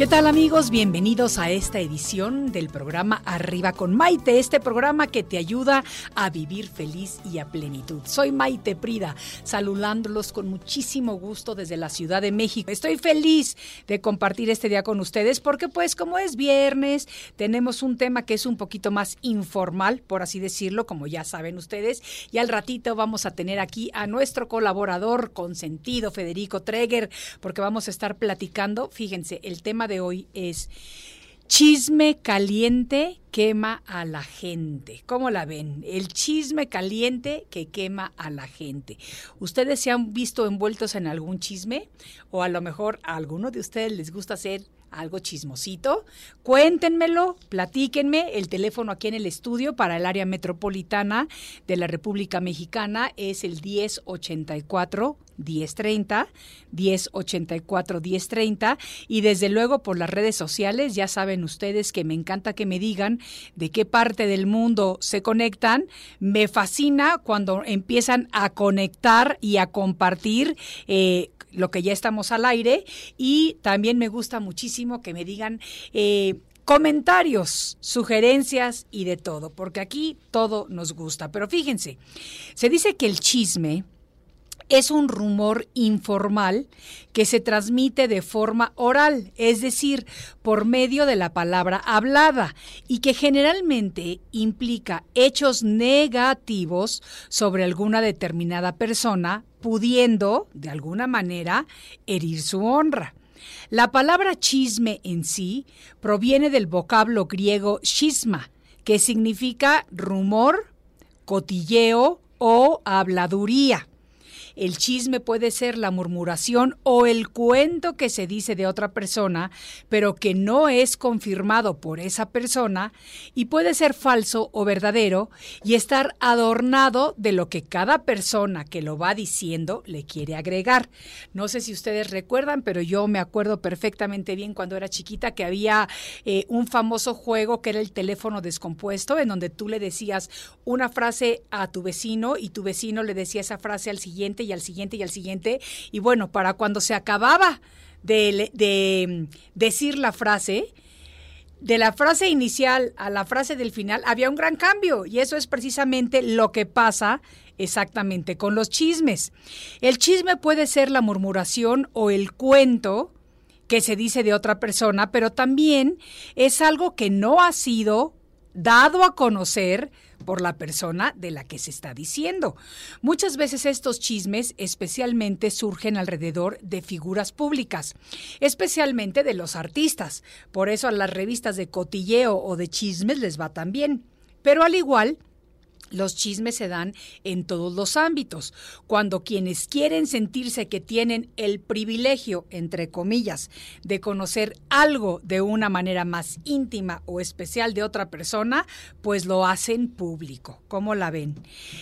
¿Qué tal amigos? Bienvenidos a esta edición del programa Arriba con Maite, este programa que te ayuda a vivir feliz y a plenitud. Soy Maite Prida, saludándolos con muchísimo gusto desde la Ciudad de México. Estoy feliz de compartir este día con ustedes porque pues como es viernes, tenemos un tema que es un poquito más informal, por así decirlo, como ya saben ustedes, y al ratito vamos a tener aquí a nuestro colaborador consentido, Federico Treger, porque vamos a estar platicando, fíjense, el tema de hoy es chisme caliente quema a la gente. ¿Cómo la ven? El chisme caliente que quema a la gente. ¿Ustedes se han visto envueltos en algún chisme? O a lo mejor a alguno de ustedes les gusta hacer algo chismosito, cuéntenmelo, platíquenme. El teléfono aquí en el estudio para el área metropolitana de la República Mexicana es el 1084 1030, 1084 1030 y desde luego por las redes sociales, ya saben ustedes que me encanta que me digan de qué parte del mundo se conectan. Me fascina cuando empiezan a conectar y a compartir eh, lo que ya estamos al aire y también me gusta muchísimo que me digan eh, comentarios, sugerencias y de todo, porque aquí todo nos gusta. Pero fíjense, se dice que el chisme es un rumor informal que se transmite de forma oral, es decir, por medio de la palabra hablada, y que generalmente implica hechos negativos sobre alguna determinada persona, pudiendo, de alguna manera, herir su honra. La palabra chisme en sí proviene del vocablo griego schisma, que significa rumor, cotilleo o habladuría. El chisme puede ser la murmuración o el cuento que se dice de otra persona, pero que no es confirmado por esa persona y puede ser falso o verdadero y estar adornado de lo que cada persona que lo va diciendo le quiere agregar. No sé si ustedes recuerdan, pero yo me acuerdo perfectamente bien cuando era chiquita que había eh, un famoso juego que era el teléfono descompuesto, en donde tú le decías una frase a tu vecino y tu vecino le decía esa frase al siguiente al siguiente y al siguiente. Y bueno, para cuando se acababa de, de mm, decir la frase, de la frase inicial a la frase del final había un gran cambio y eso es precisamente lo que pasa exactamente con los chismes. El chisme puede ser la murmuración o el cuento que se dice de otra persona, pero también es algo que no ha sido dado a conocer por la persona de la que se está diciendo. Muchas veces estos chismes especialmente surgen alrededor de figuras públicas, especialmente de los artistas. Por eso a las revistas de cotilleo o de chismes les va tan bien. Pero al igual, Los chismes se dan en todos los ámbitos. Cuando quienes quieren sentirse que tienen el privilegio, entre comillas, de conocer algo de una manera más íntima o especial de otra persona, pues lo hacen público. ¿Cómo la ven?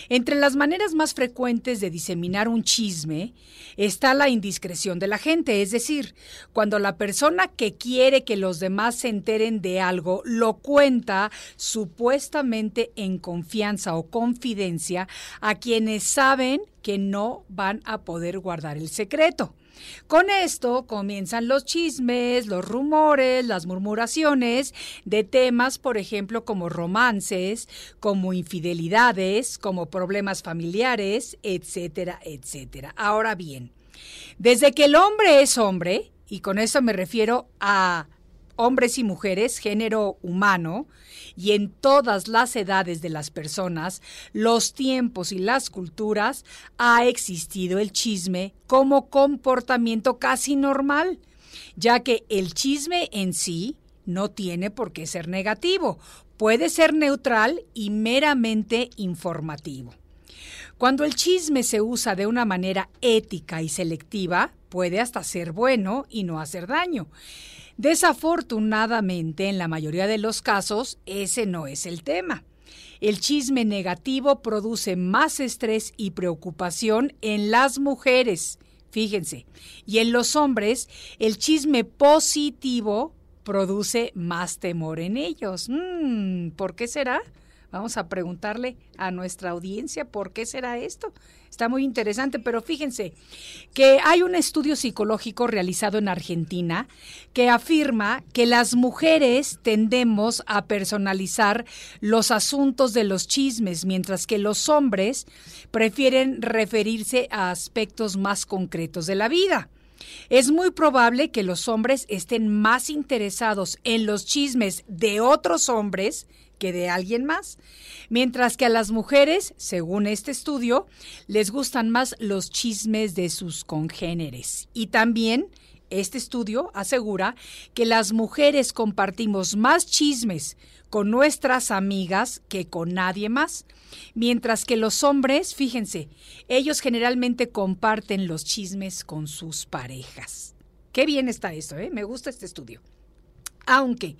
Entre las maneras más frecuentes de diseminar un chisme está la indiscreción de la gente, es decir, cuando la persona que quiere que los demás se enteren de algo lo cuenta supuestamente en confianza confidencia a quienes saben que no van a poder guardar el secreto. Con esto comienzan los chismes, los rumores, las murmuraciones de temas, por ejemplo, como romances, como infidelidades, como problemas familiares, etcétera, etcétera. Ahora bien, desde que el hombre es hombre, y con eso me refiero a hombres y mujeres, género humano, y en todas las edades de las personas, los tiempos y las culturas, ha existido el chisme como comportamiento casi normal, ya que el chisme en sí no tiene por qué ser negativo, puede ser neutral y meramente informativo. Cuando el chisme se usa de una manera ética y selectiva, puede hasta ser bueno y no hacer daño. Desafortunadamente, en la mayoría de los casos, ese no es el tema. El chisme negativo produce más estrés y preocupación en las mujeres, fíjense, y en los hombres el chisme positivo produce más temor en ellos. Mm, ¿Por qué será? Vamos a preguntarle a nuestra audiencia por qué será esto. Está muy interesante, pero fíjense que hay un estudio psicológico realizado en Argentina que afirma que las mujeres tendemos a personalizar los asuntos de los chismes, mientras que los hombres prefieren referirse a aspectos más concretos de la vida. Es muy probable que los hombres estén más interesados en los chismes de otros hombres que de alguien más, mientras que a las mujeres, según este estudio, les gustan más los chismes de sus congéneres. Y también este estudio asegura que las mujeres compartimos más chismes con nuestras amigas que con nadie más, mientras que los hombres, fíjense, ellos generalmente comparten los chismes con sus parejas. Qué bien está esto, ¿eh? Me gusta este estudio. Aunque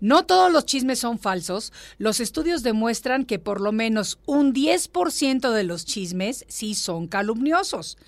no todos los chismes son falsos, los estudios demuestran que por lo menos un 10% de los chismes sí son calumniosos.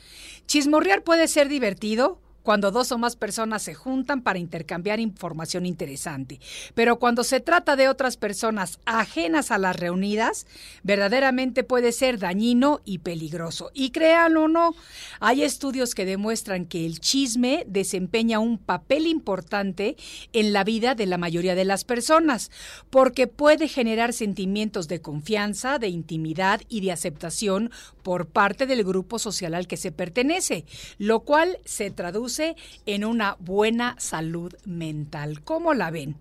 Chismorrear puede ser divertido, cuando dos o más personas se juntan para intercambiar información interesante. Pero cuando se trata de otras personas ajenas a las reunidas, verdaderamente puede ser dañino y peligroso. Y créanlo o no, hay estudios que demuestran que el chisme desempeña un papel importante en la vida de la mayoría de las personas, porque puede generar sentimientos de confianza, de intimidad y de aceptación por parte del grupo social al que se pertenece, lo cual se traduce en una buena salud mental. ¿Cómo la ven?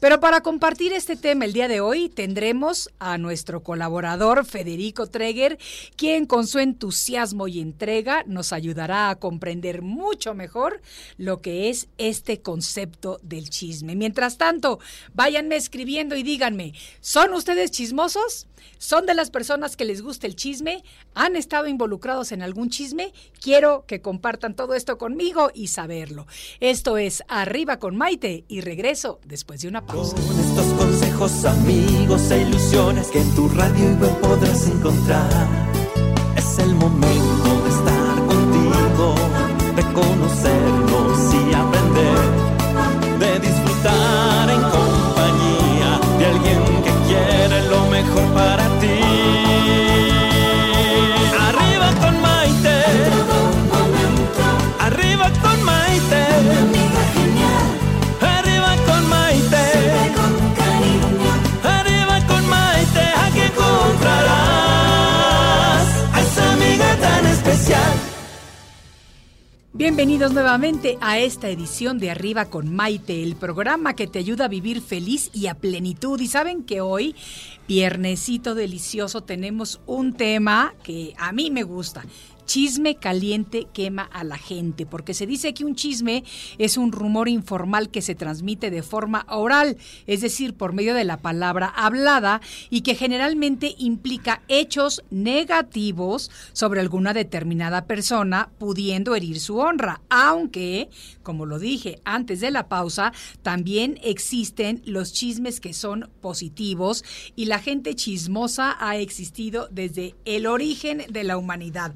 Pero para compartir este tema el día de hoy tendremos a nuestro colaborador Federico Treger, quien con su entusiasmo y entrega nos ayudará a comprender mucho mejor lo que es este concepto del chisme. Mientras tanto, váyanme escribiendo y díganme, ¿son ustedes chismosos? ¿Son de las personas que les gusta el chisme? ¿Han estado involucrados en algún chisme? Quiero que compartan todo esto conmigo y saberlo. Esto es Arriba con Maite y regreso después de una pausa. Con estos consejos, amigos e ilusiones que en tu radio y podrás encontrar. Es el momento de estar contigo, de conocernos y aprender, de disfrutar Bienvenidos nuevamente a esta edición de Arriba con Maite, el programa que te ayuda a vivir feliz y a plenitud. Y saben que hoy, viernesito delicioso, tenemos un tema que a mí me gusta Chisme caliente quema a la gente, porque se dice que un chisme es un rumor informal que se transmite de forma oral, es decir, por medio de la palabra hablada y que generalmente implica hechos negativos sobre alguna determinada persona, pudiendo herir su honra, aunque, como lo dije antes de la pausa, también existen los chismes que son positivos y la gente chismosa ha existido desde el origen de la humanidad.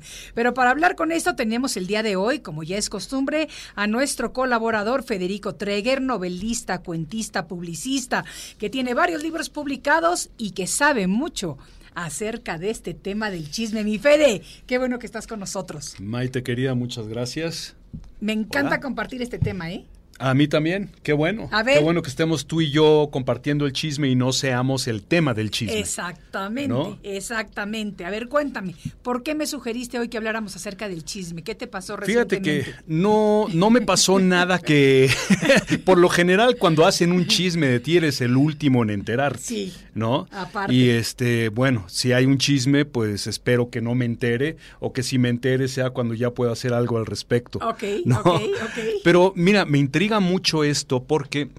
Para hablar con esto tenemos el día de hoy, como ya es costumbre, a nuestro colaborador Federico Treger, novelista, cuentista, publicista, que tiene varios libros publicados y que sabe mucho acerca de este tema del chisme. Mi Fede, qué bueno que estás con nosotros. Maite querida, muchas gracias. Me encanta compartir este tema, ¿eh? A mí también, qué bueno. Qué bueno que estemos tú y yo compartiendo el chisme y no seamos el tema del chisme. Exactamente, exactamente. A ver, cuéntame, ¿por qué me sugeriste hoy que habláramos acerca del chisme? ¿Qué te pasó recientemente? Fíjate que no, no me pasó nada que, por lo general, cuando hacen un chisme de ti eres el último en enterar. Sí. ¿No? Aparte. Y este, bueno, si hay un chisme, pues espero que no me entere o que si me entere sea cuando ya pueda hacer algo al respecto. Ok, ok, ok. Pero mira, me intriga mucho esto porque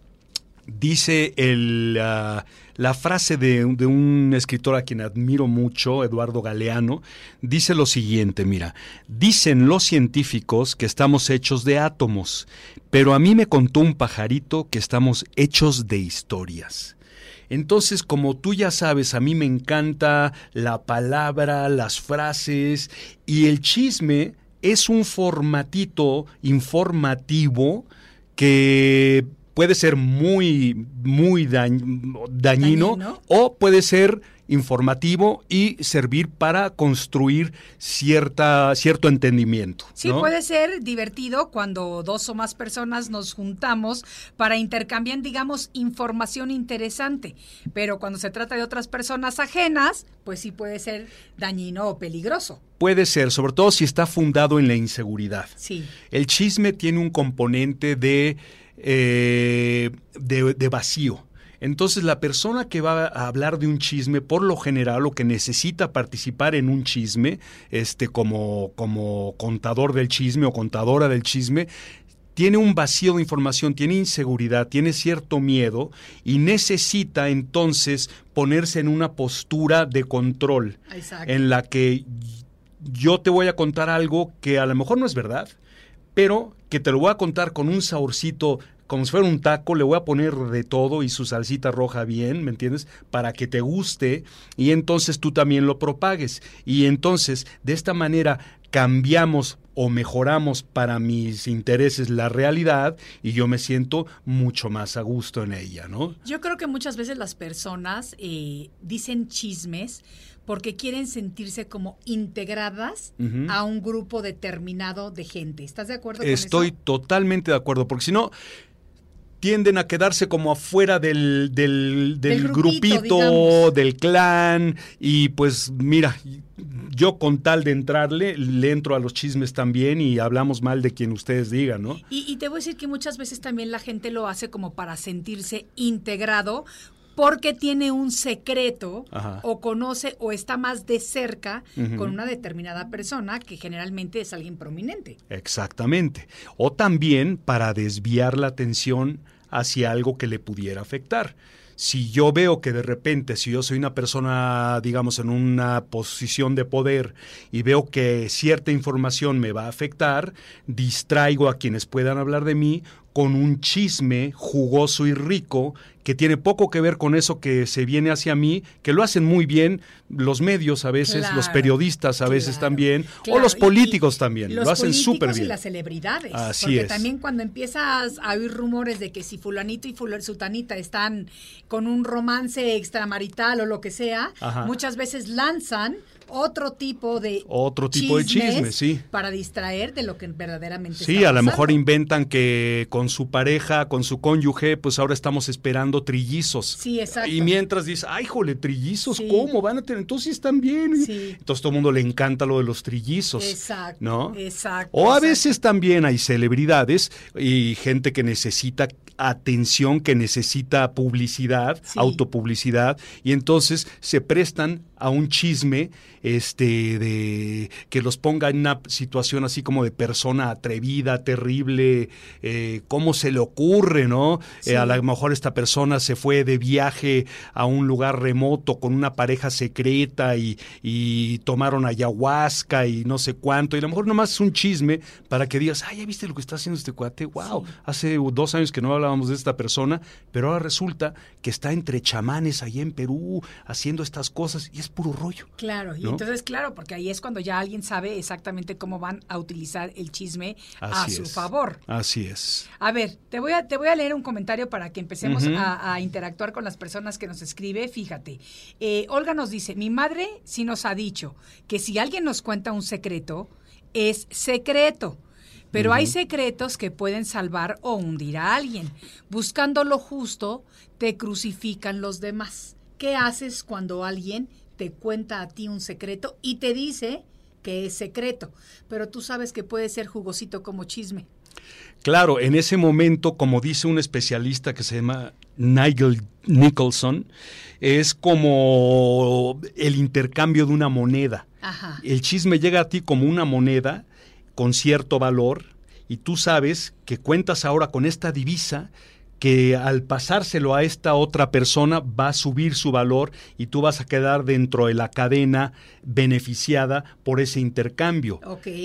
dice el, la frase de, de, un escritor a quien admiro mucho, Eduardo Galeano, dice lo siguiente, mira, dicen los científicos que estamos hechos de átomos, pero a mí me contó un pajarito que estamos hechos de historias. Entonces, como tú ya sabes, a mí me encanta la palabra, las frases y el chisme es un formatito informativo que puede ser muy, muy dañino, o puede ser informativo y servir para construir cierta, cierto entendimiento. Sí, puede ser divertido cuando dos o más personas nos juntamos para intercambiar, digamos, información interesante, pero cuando se trata de otras personas ajenas, pues sí puede ser dañino o peligroso. Puede ser, sobre todo si está fundado en la inseguridad. Sí. El chisme tiene un componente de, eh, de vacío entonces la persona que va a hablar de un chisme, por lo general, o que necesita participar en un chisme, este, como, como contador del chisme o contadora del chisme, tiene un vacío de información, tiene inseguridad, tiene cierto miedo y necesita entonces ponerse en una postura de control en la que yo te voy a contar algo que a lo mejor no es verdad, pero que te lo voy a contar con un saborcito como si fuera un taco, le voy a poner de todo y su salsita roja bien, ¿me entiendes? Para que te guste y entonces tú también lo propagues. Y entonces, de esta manera, cambiamos o mejoramos para mis intereses la realidad y yo me siento mucho más a gusto en ella, ¿no? Yo creo que muchas veces las personas eh, dicen chismes porque quieren sentirse como integradas a un grupo determinado de gente. ¿Estás de acuerdo con eso? Estoy totalmente de acuerdo, porque si no, tienden a quedarse como afuera del, del, grupito, del clan, y pues mira, yo con tal de entrarle, le entro a los chismes también y hablamos mal de quien ustedes digan, ¿no? Y, y te voy a decir que muchas veces también la gente lo hace como para sentirse integrado, porque tiene un secreto o conoce o está más de cerca con una determinada persona que generalmente es alguien prominente. Exactamente. O también para desviar la atención hacia algo que le pudiera afectar. Si yo veo que de repente, si yo soy una persona, digamos, en una posición de poder y veo que cierta información me va a afectar, distraigo a quienes puedan hablar de mí con un chisme jugoso y rico que tiene poco que ver con eso que se viene hacia mí, que lo hacen muy bien los medios a veces, los periodistas a veces también, o los políticos también, lo hacen súper bien. Y las celebridades. Así porque también cuando empiezas a oír rumores de que si fulanito y sutanita están con un romance extramarital o lo que sea, muchas veces lanzan otro tipo de otro tipo de chisme, sí, para distraer de lo que verdaderamente Sí, a lo mejor inventan que con su pareja, con su cónyuge, pues ahora estamos esperando trillizos. Sí, exacto. Y mientras dice, "Ay, jole, trillizos, ¿cómo van a tener? Entonces están bien." Sí. Entonces todo el mundo le encanta lo de los trillizos. Exacto. ¿No? Exacto. O a veces también hay celebridades y gente que necesita atención, que necesita publicidad, autopublicidad y entonces se prestan a un chisme este de que los ponga en una situación así como de persona atrevida, terrible, eh, cómo se le ocurre, ¿no? Eh, a lo mejor esta persona se fue de viaje a un lugar remoto con una pareja secreta y, y tomaron ayahuasca y no sé cuánto, y a lo mejor nomás es un chisme para que digas, ay, ¿ya viste lo que está haciendo este cuate? Wow, hace dos años que no hablábamos de esta persona, pero ahora resulta que está entre chamanes allá en Perú haciendo estas cosas y es puro rollo. Claro, y entonces, claro, porque ahí es cuando ya alguien sabe exactamente cómo van a utilizar el chisme a su favor. Así es. A ver, te voy a, te voy a leer un comentario para que empecemos a, interactuar con las personas que nos escribe. Fíjate, eh, Olga nos dice, mi madre sí nos ha dicho que si alguien nos cuenta un secreto, es secreto. Pero hay secretos que pueden salvar o hundir a alguien. Buscando lo justo, te crucifican los demás. ¿Qué haces cuando alguien te cuenta a ti un secreto y te dice que es secreto, pero tú sabes que puede ser jugosito como chisme? Claro, en ese momento, como dice un especialista que se llama Nigel Nicholson, es como el intercambio de una moneda. El chisme llega a ti como una moneda con cierto valor y tú sabes que cuentas ahora con esta divisa que al pasárselo a esta otra persona va a subir su valor y tú vas a quedar dentro de la cadena beneficiada por ese intercambio.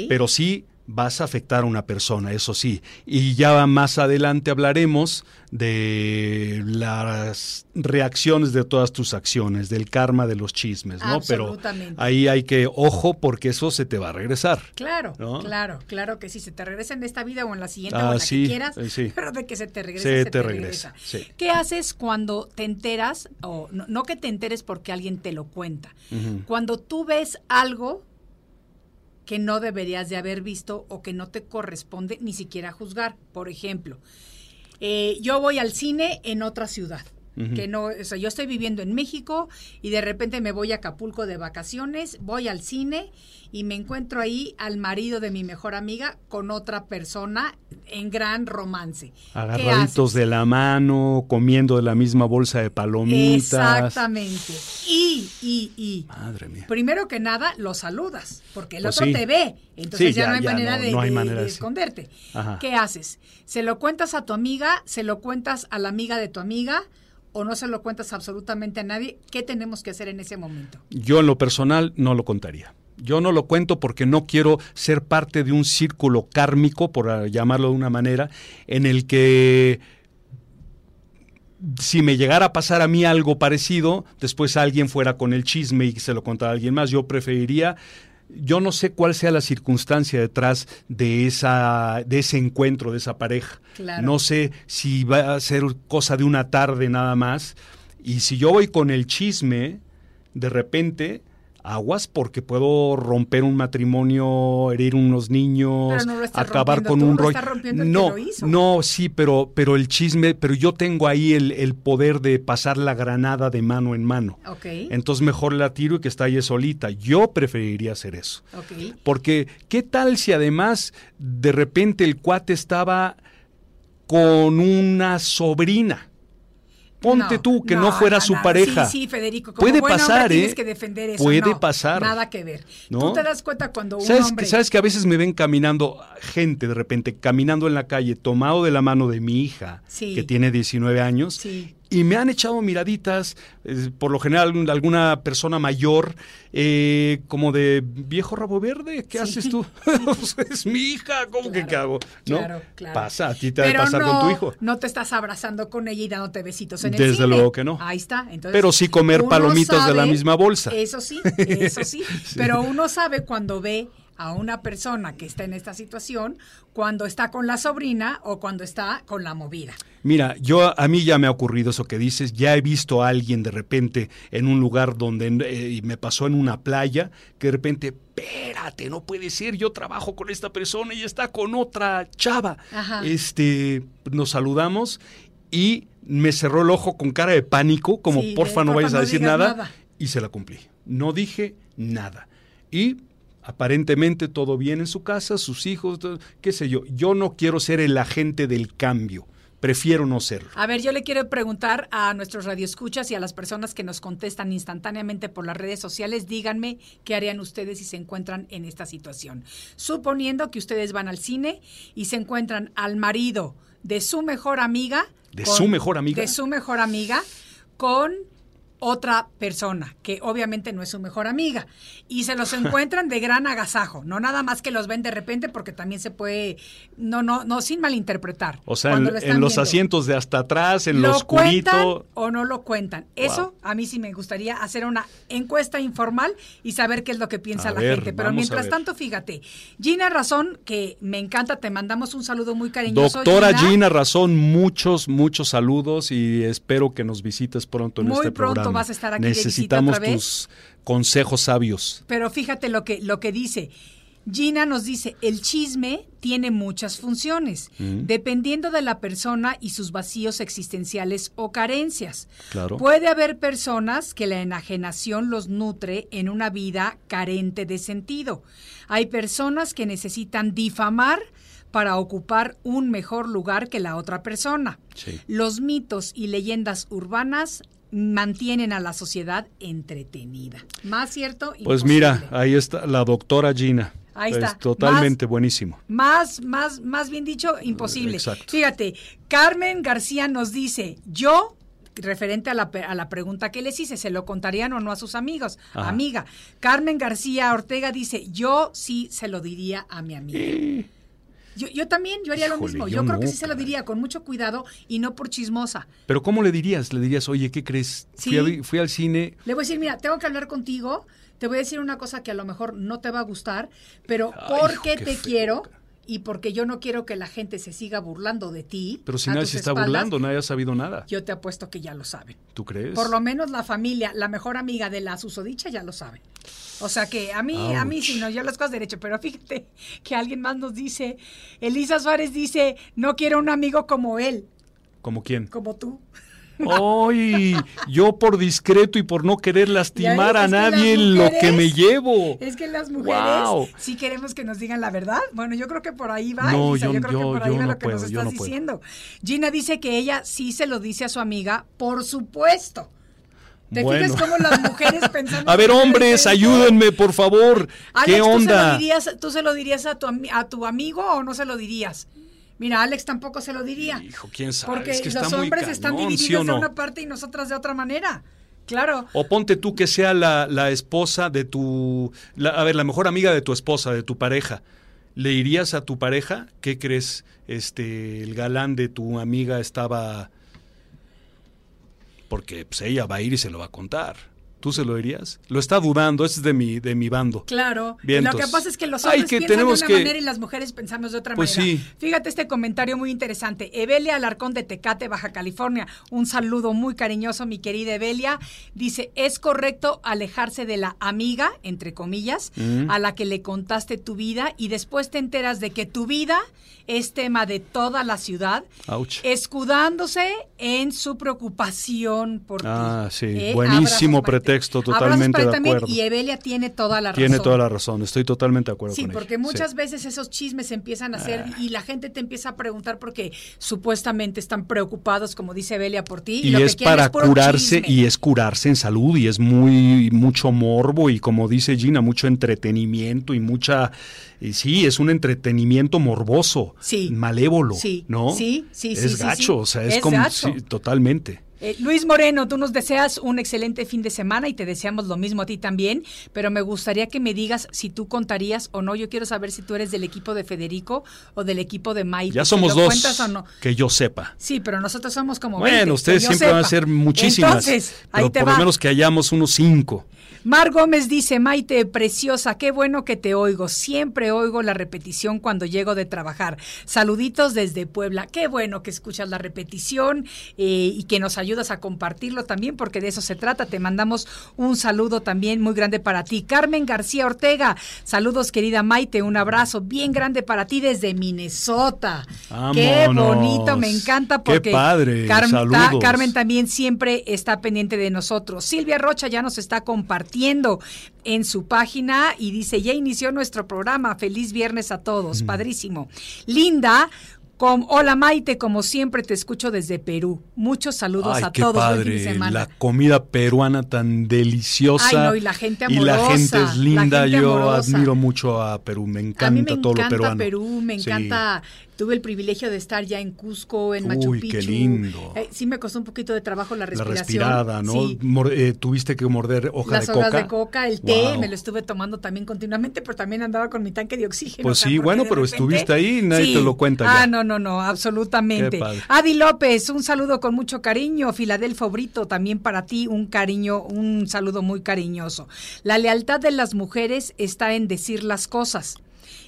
Pero sí vas a afectar a una persona, eso sí. Y ya más adelante hablaremos de las reacciones de todas tus acciones, del karma de los chismes, ¿no? Pero ahí hay que, ojo, porque eso se te va a regresar. Claro, claro, claro que sí, se te regresa en esta vida o en la siguiente o en la que quieras, eh, pero de que se te regresa, se, te, regresa. ¿Qué haces cuando te enteras, o no, que te enteres porque alguien te lo cuenta, cuando tú ves algo que no deberías de haber visto o que no te corresponde ni siquiera juzgar. Por ejemplo, eh, yo voy al cine en otra ciudad que no, o sea, yo estoy viviendo en México y de repente me voy a Acapulco de vacaciones, voy al cine y me encuentro ahí al marido de mi mejor amiga con otra persona en gran romance. Agarraditos de la mano, comiendo de la misma bolsa de palomitas. Exactamente. Y, y, y. Madre mía. Primero que nada, lo saludas, porque el pues otro te ve. Entonces ya, no hay manera, de, esconderte. ¿Qué haces? Se lo cuentas a tu amiga, se lo cuentas a la amiga de tu amiga o no se lo cuentas absolutamente a nadie, ¿qué tenemos que hacer en ese momento? Yo en lo personal no lo contaría. Yo no lo cuento porque no quiero ser parte de un círculo kármico, por llamarlo de una manera, en el que si me llegara a pasar a mí algo parecido, después alguien fuera con el chisme y se lo contara a alguien más. Yo preferiría yo no sé cuál sea la circunstancia detrás de esa de ese encuentro de esa pareja. No sé si va a ser cosa de una tarde nada más y si yo voy con el chisme de repente aguas porque puedo romper un matrimonio, herir unos niños, acabar con un rollo. No, no, sí, pero, pero el chisme, pero yo tengo ahí el, poder de pasar la granada de mano en mano. Entonces mejor la tiro y que está ahí solita. Yo preferiría hacer eso. Porque, ¿qué tal si además de repente el cuate estaba con una sobrina? Ponte tú que no, fuera su pareja. Sí, sí, Federico. Puede pasar, ¿eh? que defender eso. Puede pasar. Nada que ver. Tú te das cuenta cuando un ¿Sabes hombre... Que, Sabes que a veces me ven caminando, gente de repente, caminando en la calle, tomado de la mano de mi hija, que tiene 19 años, sí y me han echado miraditas, por lo general alguna persona mayor, eh, como de viejo rabo verde, ¿qué haces tú? es mi hija, ¿cómo que qué hago? ¿No? Claro, claro. Pasa, a ti te va a pasar con tu hijo. No te estás abrazando con ella y dándote besitos en el Desde luego que no. Ahí está. Entonces, Pero sí comer palomitas de la misma bolsa. Eso sí, eso sí. Pero uno sabe cuando ve a una persona que está en esta situación cuando está con la sobrina o cuando está con la movida. Mira, yo a mí ya me ha ocurrido eso que dices, ya he visto a alguien de repente en un lugar donde eh, me pasó en una playa, que de repente, espérate, no puede ser, yo trabajo con esta persona y está con otra chava. Este, nos saludamos y me cerró el ojo con cara de pánico, como porfa no vayas a decir nada, y se la cumplí. No dije nada. Y aparentemente todo bien en su casa, sus hijos, qué sé yo. Yo no quiero ser el agente del cambio. prefiero no serlo. A ver, yo le quiero preguntar a nuestros radioescuchas y a las personas que nos contestan instantáneamente por las redes sociales, díganme qué harían ustedes si se encuentran en esta situación. Suponiendo que ustedes van al cine y se encuentran al marido de su mejor amiga. ¿De su mejor amiga? De su mejor amiga con otra persona, que obviamente no es su mejor amiga, y se los encuentran de gran agasajo, no nada más que los ven de repente porque también se puede, no, no, no, sin malinterpretar. O sea, en, los asientos de hasta atrás, en lo oscurito. o no lo cuentan. Eso a mí sí me gustaría hacer una encuesta informal y saber qué es lo que piensa la gente. Pero mientras tanto, fíjate, Gina Razón, que me encanta, te mandamos un saludo muy cariñoso. Doctora Gina, Razón, muchos, muchos saludos y espero que nos visites pronto en este programa vas a estar aquí Necesitamos de visita otra tus consejos sabios. Pero fíjate lo que, lo que dice. Gina nos dice, el chisme tiene muchas funciones, mm. dependiendo de la persona y sus vacíos existenciales o carencias. Claro. Puede haber personas que la enajenación los nutre en una vida carente de sentido. Hay personas que necesitan difamar para ocupar un mejor lugar que la otra persona. Los mitos y leyendas urbanas mantienen a la sociedad entretenida. ¿Más cierto? Pues mira, ahí está la doctora Gina. Ahí está. totalmente buenísimo. Más, más, más bien dicho, imposible. Exacto. Fíjate, Carmen García nos dice, yo referente a la, a la, pregunta que les hice, ¿se lo contarían o no a sus amigos? Amiga. Carmen García Ortega dice, yo sí se lo diría a mi amiga. Yo, yo también, yo haría lo mismo. Yo, creo que sí se lo diría con mucho cuidado y no por chismosa. Pero ¿cómo le dirías? Le dirías, oye, ¿qué crees? Fui, al cine. Le voy a decir, mira, tengo que hablar contigo. Te voy a decir una cosa que a lo mejor no te va a gustar, pero porque te quiero y porque yo no quiero que la gente se siga burlando de ti. Pero si nadie se está burlando, nadie ha sabido nada. Yo te apuesto que ya lo saben. ¿Tú crees? Por lo menos la familia, la mejor amiga de la susodicha ya lo sabe. O sea que a mí, a mí sí, no, yo las cosas derecho, pero fíjate que alguien más nos dice, Elisa Suárez dice, no quiero un amigo como él. ¿Como quién? Como tú. ¡Ay! Yo por discreto y por no querer lastimar a nadie lo que me llevo. Es que las mujeres sí queremos que nos digan la verdad. Bueno, yo creo que por ahí va, no, Yo, creo que por ahí va lo que nos estás diciendo. Gina dice que ella sí se lo dice a su amiga, por supuesto. ¿Te fijas cómo las mujeres pensando A ver, hombres, ayúdenme, por favor. ¿Qué onda? ¿tú se, lo dirías, a, tu, a tu amigo o no se lo dirías? Mira, Alex tampoco se lo diría. Hijo, quién sabe. Porque los hombres están divididos de una parte y nosotras de otra manera. Claro. O ponte tú que sea la, esposa de tu. a ver, la mejor amiga de tu esposa, de tu pareja. ¿Le irías a tu pareja? ¿Qué crees? Este, el galán de tu amiga estaba porque pues, ella va a ir y se lo va a contar. ¿Tú se lo dirías? Lo está dudando, ese es de mi, de mi bando. Claro. lo que pasa es que los hombres piensan de una manera y las mujeres pensamos de otra pues manera. Fíjate este comentario muy interesante. Evelia Alarcón de Tecate, Baja California. Un saludo muy cariñoso, mi querida Evelia. Dice, ¿es correcto alejarse de la amiga, entre comillas, mm. a la que le contaste tu vida y después te enteras de que tu vida es tema de toda la ciudad, escudándose en su preocupación por ah, sí. ¿eh? Buenísimo pretexto, totalmente de acuerdo. y Evelia tiene toda la razón. Tiene toda la razón, estoy totalmente de acuerdo sí, con porque muchas veces esos chismes se empiezan a hacer ah. y la gente te empieza a preguntar porque supuestamente están preocupados, como dice Evelia, por ti. Y, es para curarse, y es curarse en salud, y es muy, mucho morbo, y como dice Gina, mucho entretenimiento y mucha y sí, es un entretenimiento morboso, malévolo, ¿no? Sí, sí, sí. Es gacho, o sea, es, como totalmente. Eh, Luis Moreno, tú nos deseas un excelente fin de semana y te deseamos lo mismo a ti también, pero me gustaría que me digas si tú contarías o no. Yo quiero saber si tú eres del equipo de Federico o del equipo de Maite. Ya somos dos, que yo sepa. Sí, pero nosotros somos como Bueno, ustedes siempre van a ser muchísimas, Entonces, pero por lo menos que hayamos unos cinco. Mar Gómez dice, Maite, preciosa, qué bueno que te oigo. Siempre oigo la repetición cuando llego de trabajar. Saluditos desde Puebla. Qué bueno que escuchas la repetición eh, y que nos ayudas a compartirlo también, porque de eso se trata. Te mandamos un saludo también muy grande para ti. Carmen García Ortega, saludos querida Maite, un abrazo bien grande para ti desde Minnesota. Qué bonito, me encanta porque qué padre. Carmen también siempre está pendiente de nosotros. Silvia Rocha ya nos está compartiendo en su página y dice, ya inició nuestro programa, feliz viernes a todos, padrísimo. Linda hola Maite, como siempre te escucho desde Perú. Muchos saludos a todos. Padre. La comida peruana tan deliciosa. y la gente amorosa. Y la gente es linda. Yo admiro mucho a Perú. Me encanta todo lo peruano. Perú, me encanta Tuve el privilegio de estar ya en Cusco, en Machu Uy, qué lindo. Eh, sí me costó un poquito de trabajo la respiración. La respirada, ¿no? Eh, tuviste que morder hoja de coca. Las hojas de coca, el té, me lo estuve tomando también continuamente, pero también andaba con mi tanque de oxígeno. Pues sí, bueno, pero estuviste ahí y nadie te lo cuenta Ah, no, no, no, absolutamente. Adi López, un saludo con mucho cariño. Filadelfo Brito, también para ti un cariño, un saludo muy cariñoso. La lealtad de las mujeres está en decir las cosas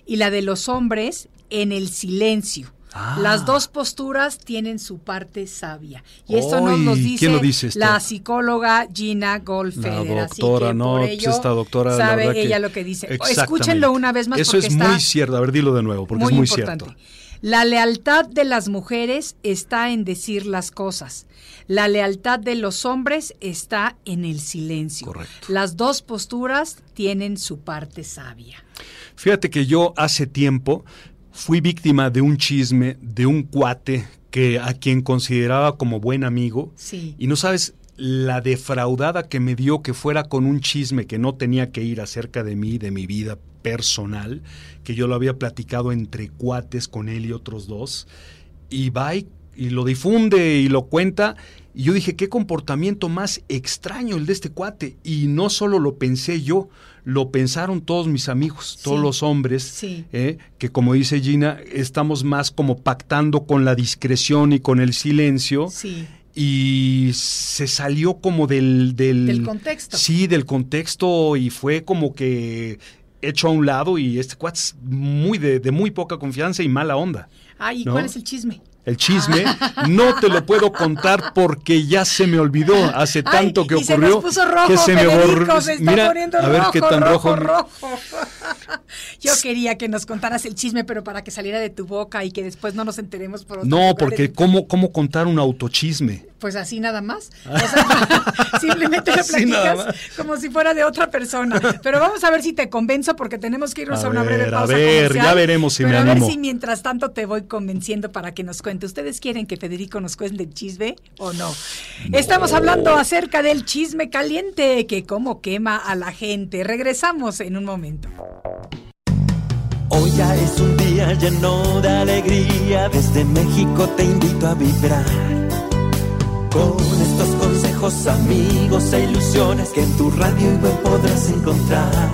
y la de los hombres en el silencio. Las ah. dos posturas tienen su parte sabia. Y esto nos lo dice, la psicóloga Gina Goldfeder. La doctora, no, pues esta doctora, sabe ella lo que dice. Escúchenlo una vez más. Eso es muy cierto. A ver, dilo de nuevo, porque es muy cierto. La lealtad de las mujeres está en decir las cosas. La lealtad de los hombres está en el silencio. Correcto. Las dos posturas tienen su parte sabia. Fíjate que yo hace tiempo fui víctima de un chisme de un cuate que a quien consideraba como buen amigo. Sí. Y no sabes la defraudada que me dio que fuera con un chisme que no tenía que ir acerca de mí, de mi vida personal, que yo lo había platicado entre cuates con él y otros dos. Y va y, y lo difunde y lo cuenta. Y yo dije, qué comportamiento más extraño el de este cuate. Y no solo lo pensé yo, lo pensaron todos mis amigos, todos los hombres, eh, que como dice Gina, estamos más como pactando con la discreción y con el silencio. Y se salió como del, del, contexto. Sí, del contexto y fue como que hecho a un lado y este cuate es muy de, de muy poca confianza y mala onda. Ay, ¿y cuál es el chisme? El chisme, no te lo puedo contar porque ya se me olvidó hace tanto que ocurrió que se me borró. Mira, a ver qué tan rojo. Yo quería que nos contaras el chisme, pero para que saliera de tu boca y que después no nos enteremos por otro No, porque cómo cómo contar un autochisme. Pues así nada más. simplemente lo platicas como si fuera de otra persona. Pero vamos a ver si te convenzo porque tenemos que irnos a, una breve pausa. A ver, ya veremos si me animo. A ver si mientras tanto te voy convenciendo para que nos ¿Ustedes quieren que Federico nos cuente el chisme o no? Estamos hablando acerca del chisme caliente que como quema a la gente. Regresamos en un momento. Hoy ya es un día lleno de alegría. Desde México te invito a vibrar con estos consejos, amigos e ilusiones que en tu radio y web podrás encontrar.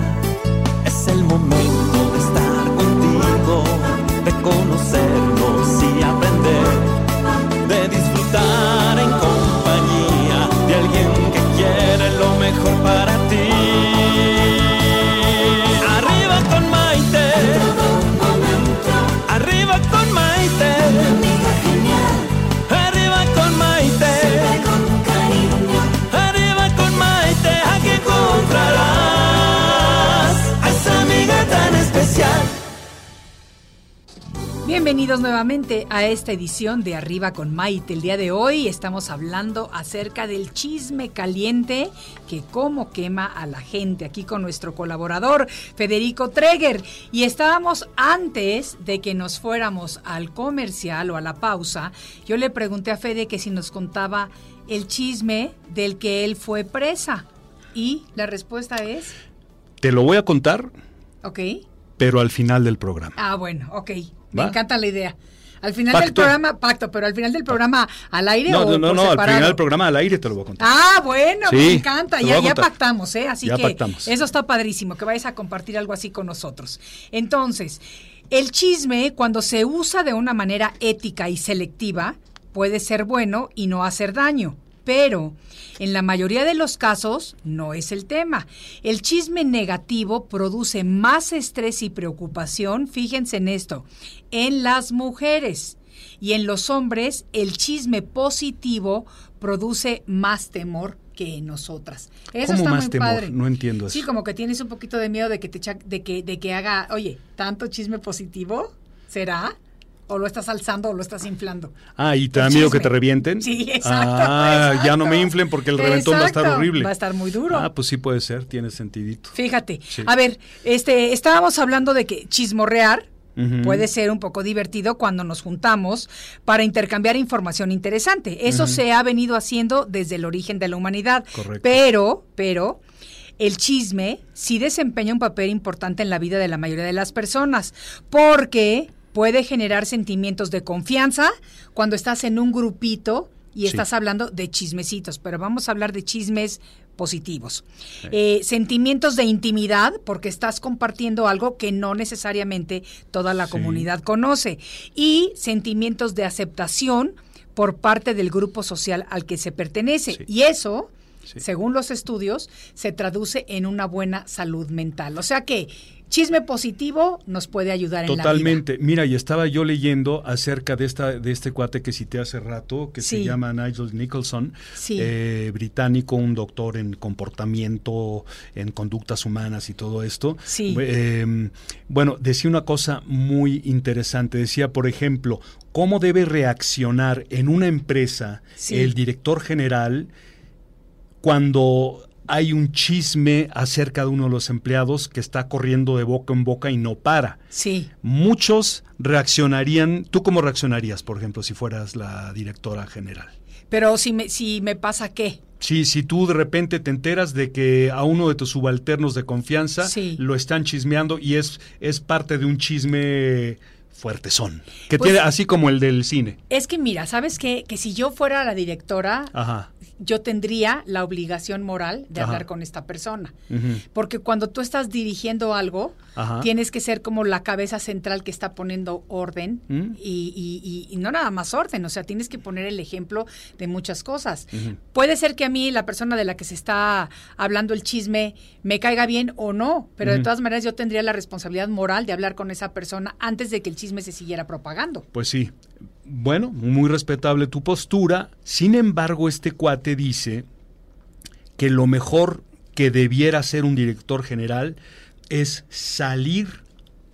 Es el momento de estar contigo, de conocernos Bienvenidos nuevamente a esta edición de Arriba con Maite. El día de hoy estamos hablando acerca del chisme caliente que cómo quema a la gente aquí con nuestro colaborador Federico Treger. Y estábamos antes de que nos fuéramos al comercial o a la pausa, yo le pregunté a Fede que si nos contaba el chisme del que él fue presa. Y la respuesta es... Te lo voy a contar. Ok. Pero al final del programa. Ah, bueno, ok. Me encanta la idea. Al final del programa, pacto, pero al final del programa al aire no, o No, no, no, al final del programa al aire te lo voy a contar. Ah, bueno, me encanta. Ya, ya pactamos, ¿eh? Así que eso está padrísimo, que vayas a compartir algo así con nosotros. Entonces, el chisme, cuando se usa de una manera ética y selectiva, puede ser bueno y no hacer daño. Pero en la mayoría de los casos no es el tema. El chisme negativo produce más estrés y preocupación, fíjense en esto, en las mujeres. Y en los hombres el chisme positivo produce más temor que en nosotras. Eso está muy padre. No entiendo eso. Sí, como que tienes un poquito de miedo de que te de que de que haga, oye, tanto chisme positivo, ¿será? o lo estás alzando o lo estás inflando. Ah, y te da miedo que te revienten. Sí, exacto. Ah, ya no me inflen porque el reventón va a estar horrible. Va a estar muy duro. Ah, pues sí puede ser, tiene sentidito. Fíjate. A ver, este, estábamos hablando de que chismorrear puede ser un poco divertido cuando nos juntamos para intercambiar información interesante. Eso se ha venido haciendo desde el origen de la humanidad. Correcto. Pero, pero, el chisme sí desempeña un papel importante en la vida de la mayoría de las personas, porque puede generar sentimientos de confianza cuando estás en un grupito y estás hablando de chismecitos, pero vamos a hablar de chismes positivos. Eh, sentimientos de intimidad, porque estás compartiendo algo que no necesariamente toda la comunidad conoce. Y sentimientos de aceptación por parte del grupo social al que se pertenece. Y eso, según los estudios, se traduce en una buena salud mental. O sea que chisme positivo nos puede ayudar en Totalmente. la vida. Mira, y estaba yo leyendo acerca de esta de este cuate que cité hace rato, que se llama Nigel Nicholson, eh, británico, un doctor en comportamiento, en conductas humanas y todo esto. Em, bueno, decía una cosa muy interesante. Decía, por ejemplo, cómo debe reaccionar en una empresa el director general cuando hay un chisme acerca de uno de los empleados que está corriendo de boca en boca y no para. Sí. Muchos reaccionarían, ¿tú cómo reaccionarías, por ejemplo, si fueras la directora general? Pero si me, si me pasa qué? Sí, si tú de repente te enteras de que a uno de tus subalternos de confianza lo están chismeando y es, es parte de un chisme fuertezón, que pues tiene así como el del cine. Es que mira, ¿sabes qué? Que si yo fuera la directora, Ajá yo tendría la obligación moral de hablar con esta persona. Porque cuando tú estás dirigiendo algo, tienes que ser como la cabeza central que está poniendo orden ¿Mm? y, no nada más orden, o sea, tienes que poner el ejemplo de muchas cosas. Puede ser que a mí la persona de la que se está hablando el chisme me caiga bien o no, pero de todas maneras yo tendría la responsabilidad moral de hablar con esa persona antes de que el chisme se siguiera propagando. Pues sí, bueno, muy respetable tu postura. Sin embargo, este cuate dice que lo mejor que debiera hacer un director general es salir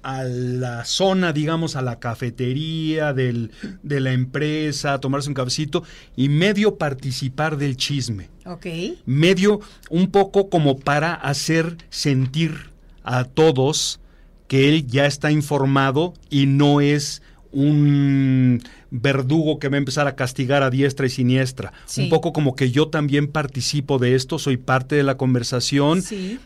a la zona, digamos, a la cafetería del, de la empresa, tomarse un cafecito y medio participar del chisme. Ok. Medio un poco como para hacer sentir a todos que él ya está informado y no es un verdugo que va a empezar a castigar a diestra y siniestra. Un poco como que yo también participo de esto, soy parte de la conversación. Sí.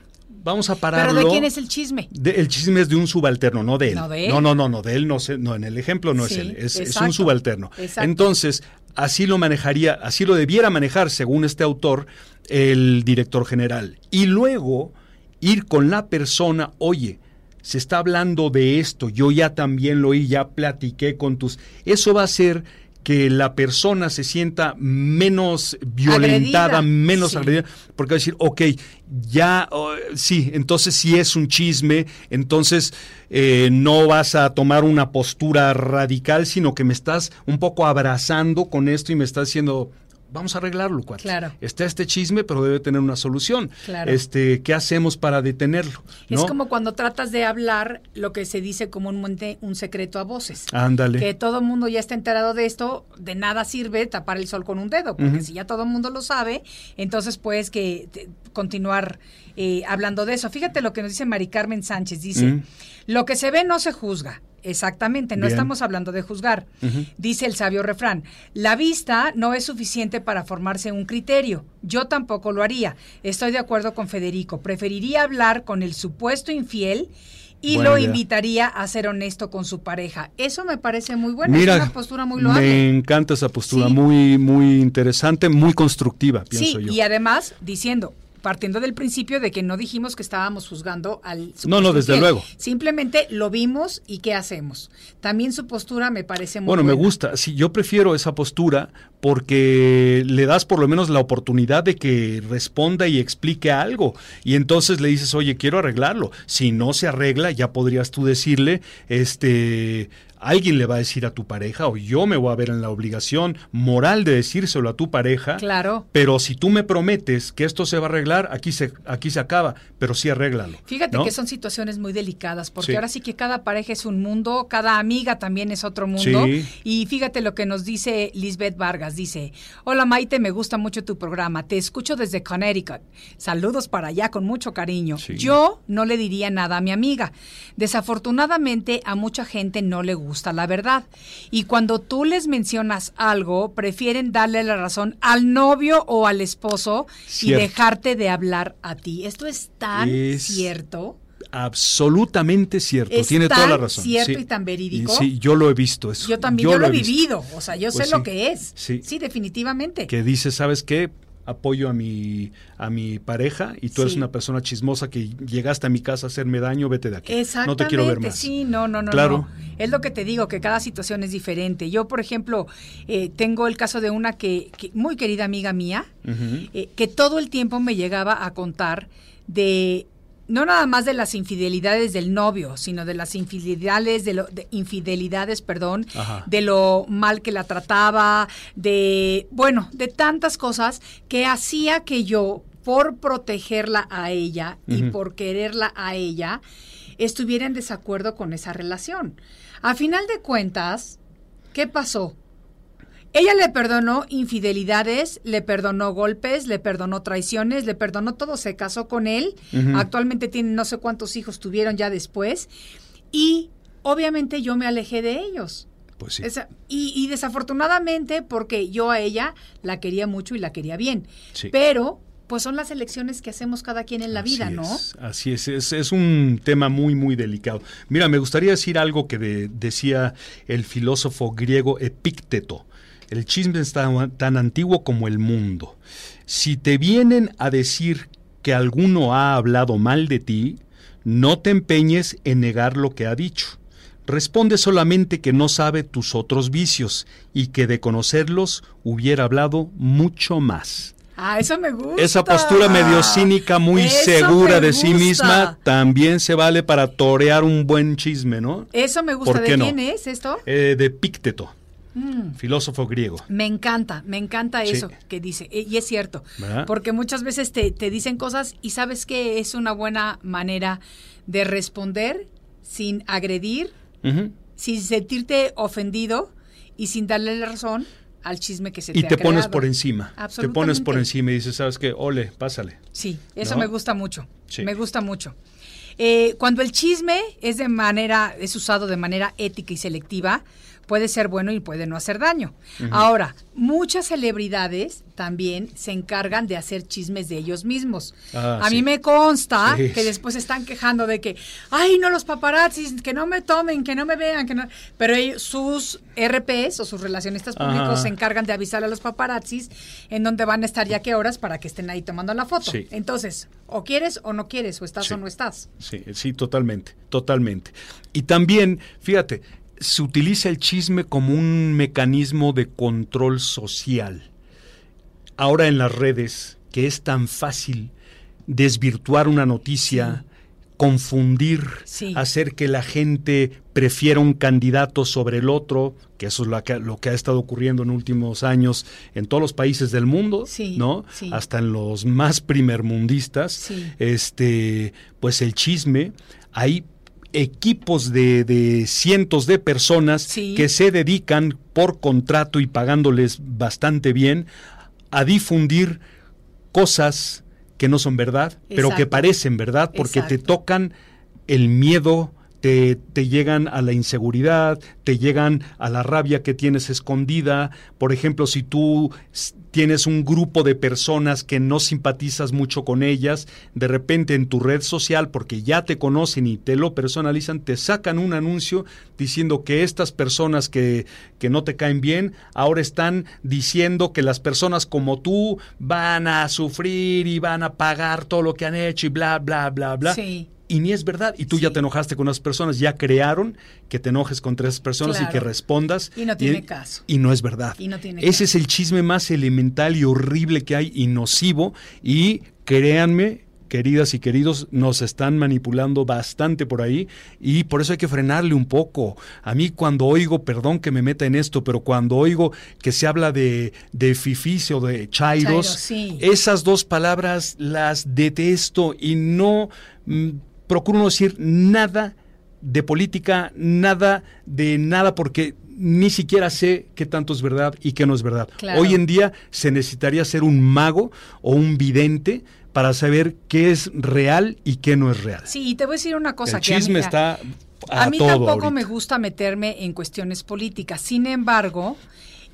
Vamos a pararlo. ¿Pero de quién es el chisme? el chisme es de un subalterno, no de él. No, de él. no, no, no, de él no, sé, no en el ejemplo no es él, es, un subalterno. Entonces, así lo manejaría, así lo debiera manejar, según este autor, el director general. Y luego ir con la persona, oye, se está hablando de esto, yo ya también lo oí, ya platiqué con tus... Eso va a hacer que la persona se sienta menos violentada, menos agredida, porque va a decir, ok, ya, oh, sí, entonces si es un chisme, entonces eh, no vas a tomar una postura radical, sino que me estás un poco abrazando con esto y me estás diciendo, vamos a arreglarlo, cuate. Claro. Está este chisme, pero debe tener una solución. Claro. Este, ¿qué hacemos para detenerlo? Es como cuando tratas de hablar lo que se dice comúnmente un secreto a voces. Ándale. Que todo el mundo ya está enterado de esto, de nada sirve tapar el sol con un dedo, porque si ya todo el mundo lo sabe, entonces puedes que continuar eh, hablando de eso. Fíjate lo que nos dice Mari Carmen Sánchez, dice, lo que se ve no se juzga, Exactamente, no estamos hablando de juzgar. Dice el sabio refrán, la vista no es suficiente para formarse un criterio. Yo tampoco lo haría. Estoy de acuerdo con Federico. Preferiría hablar con el supuesto infiel y lo invitaría a ser honesto con su pareja. Eso me parece muy bueno, es una postura muy loable. Me encanta esa postura, muy muy interesante, muy constructiva, pienso sí, Y además diciendo, partiendo del principio de que no dijimos que estábamos juzgando al No, no, desde luego. Simplemente lo vimos y qué hacemos. También su postura me parece muy Bueno, me gusta. Sí, yo prefiero esa postura porque le das por lo menos la oportunidad de que responda y explique algo. Y entonces le dices, oye, quiero arreglarlo. Si no se arregla, ya podrías tú decirle, este, alguien le va a decir a tu pareja o yo me voy a ver en la obligación moral de decírselo a tu pareja. Claro. Pero si tú me prometes que esto se va a arreglar, aquí se, aquí se acaba, pero sí arréglalo. Fíjate que son situaciones muy delicadas, porque ahora sí que cada pareja es un mundo, cada amiga también es otro mundo. Y fíjate lo que nos dice Lisbeth Vargas, dice, hola Maite, me gusta mucho tu programa, te escucho desde Connecticut. Saludos para allá con mucho cariño. Yo no le diría nada a mi amiga. Desafortunadamente a mucha gente no le gusta la verdad. Y cuando tú les mencionas algo, prefieren darle la razón al novio o al esposo y dejarte de hablar a ti. Esto es tan cierto absolutamente cierto. Tiene toda la razón. cierto y tan verídico. sí, yo lo he visto. Eso. Yo también yo, lo, he vivido. O sea, yo pues sé lo que es. Sí. sí, definitivamente. Que dice, ¿sabes qué? Apoyo a mi, a mi pareja y tú eres una persona chismosa que llegaste a mi casa a hacerme daño, vete de aquí. Exactamente, no te quiero ver más. Sí, no, no, no. Claro. Es lo que te digo, que cada situación es diferente. Yo, por ejemplo, eh, tengo el caso de una que, muy querida amiga mía, eh, que todo el tiempo me llegaba a contar de no nada más de las infidelidades del novio, sino de las infidelidades, de, lo, de infidelidades, perdón, de lo mal que la trataba, de, bueno, de tantas cosas que hacía que yo, por protegerla a ella y por quererla a ella, estuviera en desacuerdo con esa relación. A final de cuentas, ¿qué pasó? Ella le perdonó infidelidades, le perdonó golpes, le perdonó traiciones, le perdonó todo, se casó con él. Actualmente tiene no sé cuántos hijos tuvieron ya después. Y obviamente yo me alejé de ellos. Pues sí. y, desafortunadamente, porque yo a ella la quería mucho y la quería bien. Pero pues son las elecciones que hacemos cada quien en la vida, ¿no? así es, es, un tema muy, muy delicado. Mira, me gustaría decir algo que decía el filósofo griego Epícteto. El chisme es tan, antiguo como el mundo. Si te vienen a decir que alguno ha hablado mal de ti, no te empeñes en negar lo que ha dicho. Responde solamente que no sabe tus otros vicios y que de conocerlos hubiera hablado mucho más. Ah, eso me gusta. Esa postura medio cínica, muy segura de sí misma, también se vale para torear un buen chisme, ¿no? Eso me gusta. ¿De quién es esto? Eh, de Pícteto. Mm. filósofo griego. Me encanta, me encanta eso que dice. E, y es cierto, porque muchas veces te, dicen cosas y sabes que es una buena manera de responder sin agredir, sin sentirte ofendido y sin darle la razón al chisme que se te y te pones por encima. Te pones por encima y dices, ¿sabes qué? Ole, pásale. Sí, eso me gusta mucho. Me gusta mucho. Eh, cuando el chisme es de manera, es usado de manera ética y selectiva, puede ser bueno y puede no hacer daño. Ahora, muchas celebridades también se encargan de hacer chismes de ellos mismos. Ah, a mí me consta que después están quejando de que, ay, no los paparazzis, que no me tomen, que no me vean, que no. Pero ellos, sus RPs o sus relacionistas públicos se encargan de avisar a los paparazzis en dónde van a estar ya qué horas para que estén ahí tomando la foto. Entonces, o quieres o no quieres, o estás o no estás. Sí, sí, totalmente, totalmente. Y también, fíjate, se utiliza el chisme como un mecanismo de control social. Ahora en las redes, que es tan fácil desvirtuar una noticia, confundir, hacer que la gente prefiera un candidato sobre el otro, que eso es lo que, lo que ha estado ocurriendo en últimos años en todos los países del mundo, ¿no? Hasta en los más primermundistas, este, pues el chisme, hay equipos de, cientos de personas que se dedican por contrato y pagándoles bastante bien a difundir cosas que no son verdad, pero que parecen verdad porque te tocan el miedo, te, te, llegan a la inseguridad, te llegan a la rabia que tienes escondida. Por ejemplo, si tú tienes un grupo de personas que no simpatizas mucho con ellas, de repente en tu red social, porque ya te conocen y te lo personalizan, te sacan un anuncio diciendo que estas personas que, que no te caen bien, ahora están diciendo que las personas como tú van a sufrir y van a pagar todo lo que han hecho y bla, bla, bla, bla. Sí y ni es verdad. Y tú ya te enojaste con las personas, ya crearon que te enojes con tres personas y que respondas. Y no tiene caso. Y no es verdad. Y no tiene Ese es el chisme más elemental y horrible que hay y nocivo. Y créanme queridas y queridos, nos están manipulando bastante por ahí y por eso hay que frenarle un poco. A mí cuando oigo, perdón que me meta en esto, pero cuando oigo que se habla de, de fifis o de chairos, esas dos palabras las detesto y no mm, procuro no decir nada de política, nada de nada, porque ni siquiera sé qué tanto es verdad y qué no es verdad. Hoy en día se necesitaría ser un mago o un vidente para saber qué es real y qué no es real. Sí, y te voy a decir una cosa. El chisme está a, mí tampoco me gusta meterme en cuestiones políticas. Sin embargo,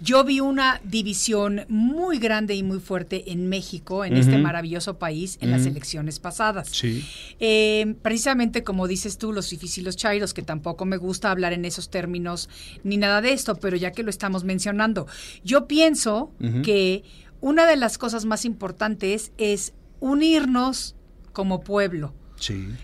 yo vi una división muy grande y muy fuerte en México, en este maravilloso país, en las elecciones pasadas. Sí. Eh, precisamente como dices tú, los fifis y los chairos, que tampoco me gusta hablar en esos términos ni nada de esto, pero ya que lo estamos mencionando, yo pienso que una de las cosas más importantes es unirnos como pueblo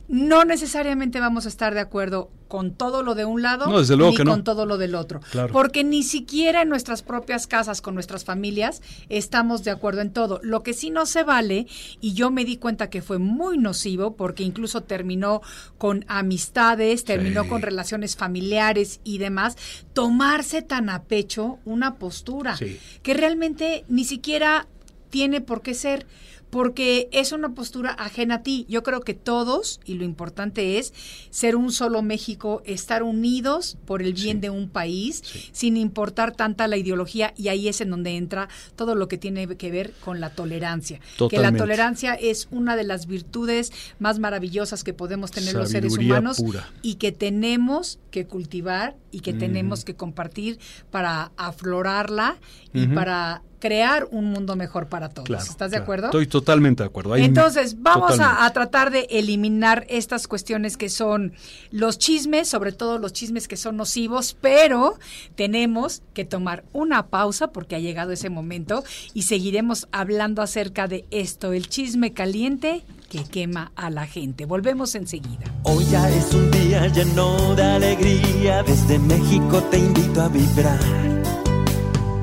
no necesariamente vamos a estar de acuerdo con todo lo de un lado ni con todo lo del otro. Porque ni siquiera en nuestras propias casas, con nuestras familias, estamos de acuerdo en todo. Lo que sí no se vale, y yo me di cuenta que fue muy nocivo, porque incluso terminó con amistades, terminó con relaciones familiares y demás, tomarse tan a pecho una postura que realmente ni siquiera tiene por qué ser porque es una postura ajena a ti. Yo creo que todos, y lo importante es ser un solo México, estar unidos por el bien de un país, sin importar tanta la ideología, y ahí es en donde entra todo lo que tiene que ver con la tolerancia. Que la tolerancia es una de las virtudes más maravillosas que podemos tener los seres humanos y que tenemos que cultivar y que tenemos que compartir para aflorarla y para crear un mundo mejor para todos. ¿Estás de acuerdo? Estoy totalmente de acuerdo. Entonces, vamos a, tratar de eliminar estas cuestiones que son los chismes, sobre todo los chismes que son nocivos, pero tenemos que tomar una pausa porque ha llegado ese momento y seguiremos hablando acerca de esto, el chisme caliente que quema a la gente. Volvemos enseguida. Hoy ya es un día lleno de alegría, desde México te invito a vibrar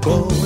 con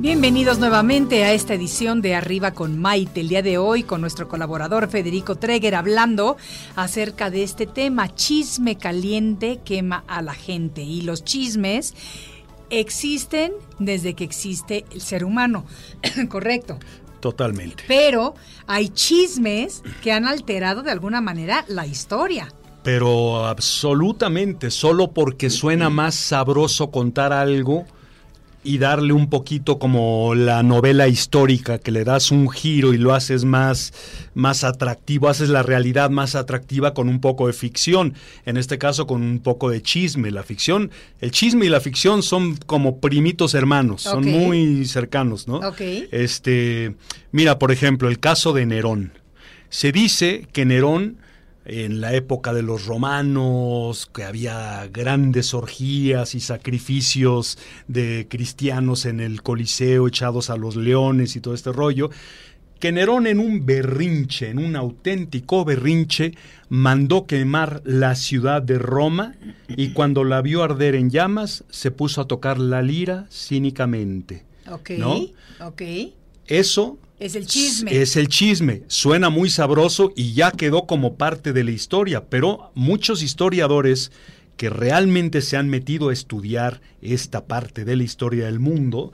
Bienvenidos nuevamente a esta edición de Arriba con Maite. El día de hoy con nuestro colaborador Federico Treger hablando acerca de este tema, chisme caliente quema a la gente. Y los chismes existen desde que existe el ser humano, ¿correcto? Totalmente. Pero hay chismes que han alterado de alguna manera la historia. Pero absolutamente, solo porque suena más sabroso contar algo y darle un poquito como la novela histórica, que le das un giro y lo haces más, más atractivo, haces la realidad más atractiva con un poco de ficción, en este caso con un poco de chisme. La ficción, el chisme y la ficción son como primitos hermanos, son muy cercanos, ¿no? Este, mira, por ejemplo, el caso de Nerón. Se dice que Nerón en la época de los romanos, que había grandes orgías y sacrificios de cristianos en el Coliseo echados a los leones y todo este rollo, que Nerón en un berrinche, en un auténtico berrinche, mandó quemar la ciudad de Roma y cuando la vio arder en llamas se puso a tocar la lira cínicamente. Ok, ¿no? ok. Eso es el chisme. Es el chisme. Suena muy sabroso y ya quedó como parte de la historia, pero muchos historiadores que realmente se han metido a estudiar esta parte de la historia del mundo,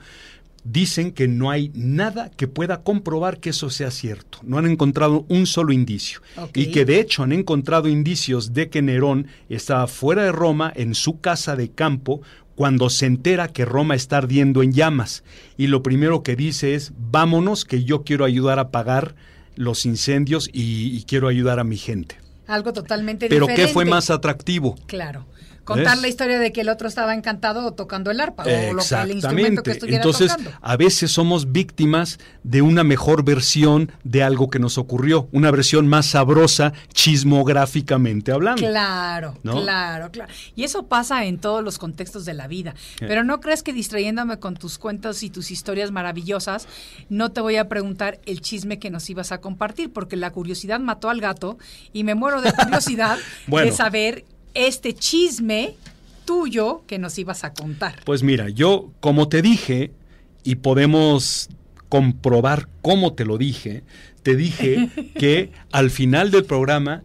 dicen que no hay nada que pueda comprobar que eso sea cierto. No han encontrado un solo indicio. Y que de hecho han encontrado indicios de que Nerón estaba fuera de Roma en su casa de campo cuando se entera que Roma está ardiendo en llamas y lo primero que dice es, vámonos, que yo quiero ayudar a apagar los incendios y, quiero ayudar a mi gente. Algo totalmente Pero diferente. ¿qué fue más atractivo? Claro. Contar la historia de que el otro estaba encantado tocando el arpa o lo, el instrumento que estuviera Entonces, a veces somos víctimas de una mejor versión de algo que nos ocurrió, una versión más sabrosa chismográficamente hablando. Claro, claro, claro. Y eso pasa en todos los contextos de la vida. Pero no crees que distrayéndome con tus cuentos y tus historias maravillosas, no te voy a preguntar el chisme que nos ibas a compartir, porque la curiosidad mató al gato y me muero de curiosidad de saber este chisme tuyo que nos ibas a contar. Pues mira, yo como te dije, y podemos comprobar cómo te lo dije, te dije que al final del programa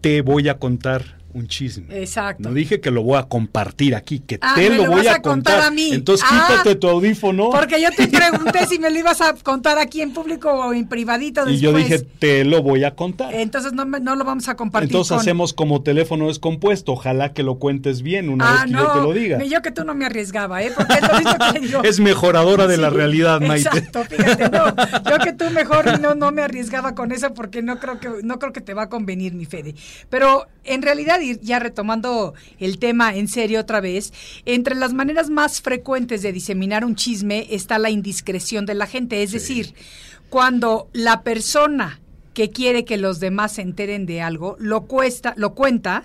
te voy a contar un chisme. Exacto. No dije que lo voy a compartir aquí, que ah, te lo, voy a, contar. a mí. Entonces ah, quítate tu audífono. Porque yo te pregunté si me lo ibas a contar aquí en público o en privadito después. Y yo dije, te lo voy a contar. Entonces no, no lo vamos a compartir. Entonces hacemos como teléfono descompuesto. Ojalá que lo cuentes bien una vez ah, que yo te lo diga. Yo que tú no me arriesgaba, ¿eh? Porque es que digo. Es mejoradora de la realidad, Maite. Exacto, fíjate, no. Yo que tú mejor no, no me arriesgaba con eso porque no creo que, no creo que te va a convenir, mi Fede. Pero en realidad, ya retomando el tema en serio otra vez, entre las maneras más frecuentes de diseminar un chisme está la indiscreción de la gente, es decir, cuando la persona que quiere que los demás se enteren de algo, lo, cuesta, lo cuenta,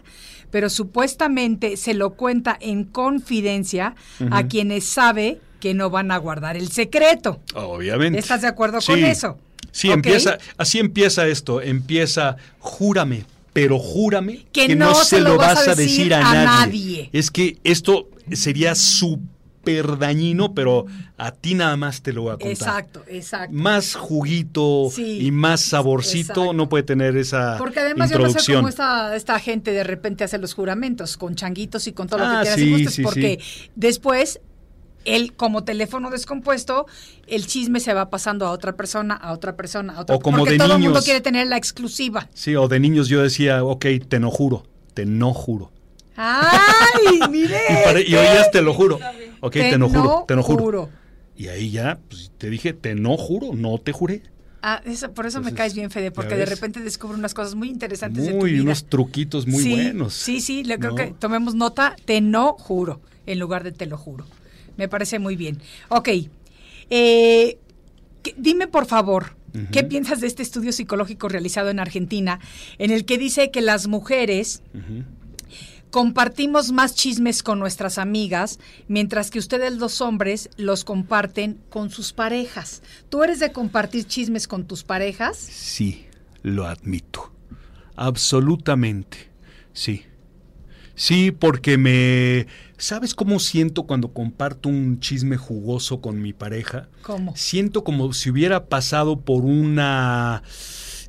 pero supuestamente se lo cuenta en confidencia a quienes sabe que no van a guardar el secreto. Obviamente. ¿Estás de acuerdo con eso? Sí, empieza, así empieza esto, empieza, júrame pero júrame que, no, se lo vas a decir, a, nadie. Es que esto sería súper dañino, pero a ti nada más te lo voy a contar. Exacto, exacto. Más juguito y más saborcito no puede tener esa Porque además yo no sé cómo esta, esta gente de repente hace los juramentos, con changuitos y con todo lo que ah, quieras y porque después él como teléfono descompuesto, el chisme se va pasando a otra persona, a otra persona, a otra persona. Porque todo el mundo quiere tener la exclusiva. Sí, o de niños yo decía, ok, te no juro, te no juro. ¡Ay, mire! y, oías te lo juro. Ok, te, no juro, te no juro. Y ahí ya pues, te dije, te no juro, no te juré. Ah, eso, por eso me caes bien, Fede, porque de repente descubro unas cosas muy interesantes de tu vida. unos truquitos muy buenos. Sí, sí, le creo que tomemos nota, te no juro, en lugar de te lo juro. Me parece muy bien. Ok. Eh, dime, por favor, ¿qué piensas de este estudio psicológico realizado en Argentina, en el que dice que las mujeres compartimos más chismes con nuestras amigas, mientras que ustedes los hombres los comparten con sus parejas? ¿Tú eres de compartir chismes con tus parejas? Sí, lo admito. Absolutamente. Sí. Sí, porque me ¿Sabes cómo siento cuando comparto un chisme jugoso con mi pareja? ¿Cómo? Siento como si hubiera pasado por una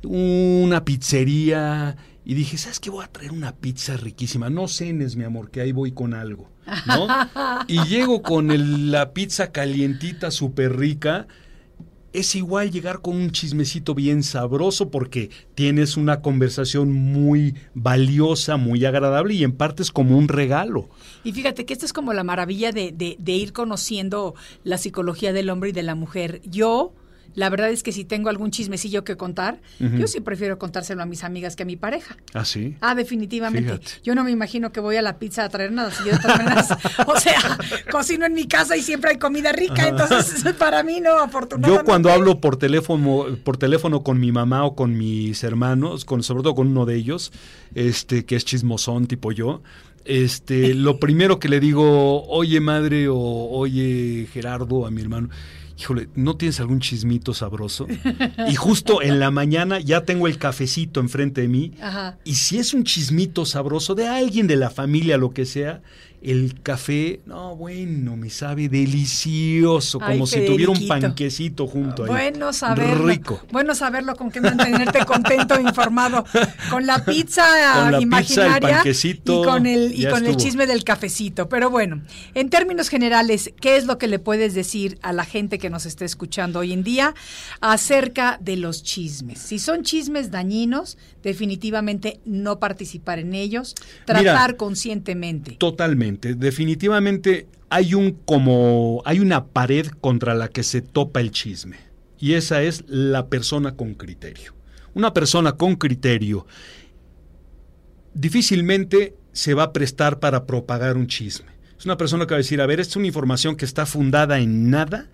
una pizzería y dije, ¿sabes qué? Voy a traer una pizza riquísima. No cenes, mi amor, que ahí voy con algo. ¿no? y llego con la pizza calientita, súper rica, es igual llegar con un chismecito bien sabroso porque tienes una conversación muy valiosa, muy agradable y en parte es como un regalo. Y fíjate que esta es como la maravilla de, de, de ir conociendo la psicología del hombre y de la mujer. Yo la verdad es que si tengo algún chismecillo que contar, yo sí prefiero contárselo a mis amigas que a mi pareja. ¿Ah, sí? Ah, definitivamente. Yo no me imagino que voy a la pizza a traer nada. Si yo o sea, cocino en mi casa y siempre hay comida rica, entonces para mí no, afortunadamente. Yo cuando hablo por teléfono, por teléfono con mi mamá o con mis hermanos, con, sobre todo con uno de ellos, este, que es chismosón tipo yo, este, lo primero que le digo, oye madre o oye Gerardo a mi hermano, híjole, ¿no tienes algún chismito sabroso? Y justo en la mañana ya tengo el cafecito enfrente de mí. Y si es un chismito sabroso de alguien de la familia, lo que sea, el café, no, bueno, me sabe delicioso, como si tuviera un panquecito junto ahí. Bueno saberlo. Rico. Bueno saberlo con qué mantenerte contento, informado. Con la pizza imaginaria y con el y con el chisme del cafecito. Pero bueno, en términos generales, ¿qué es lo que le puedes decir a la gente que nos esté escuchando hoy en día acerca de los chismes? Si son chismes dañinos, definitivamente no participar en ellos, tratar conscientemente. Totalmente definitivamente hay un como hay una pared contra la que se topa el chisme y esa es la persona con criterio. Una persona con criterio difícilmente se va a prestar para propagar un chisme. Es una persona que va a decir, a ver, esta es una información que está fundada en nada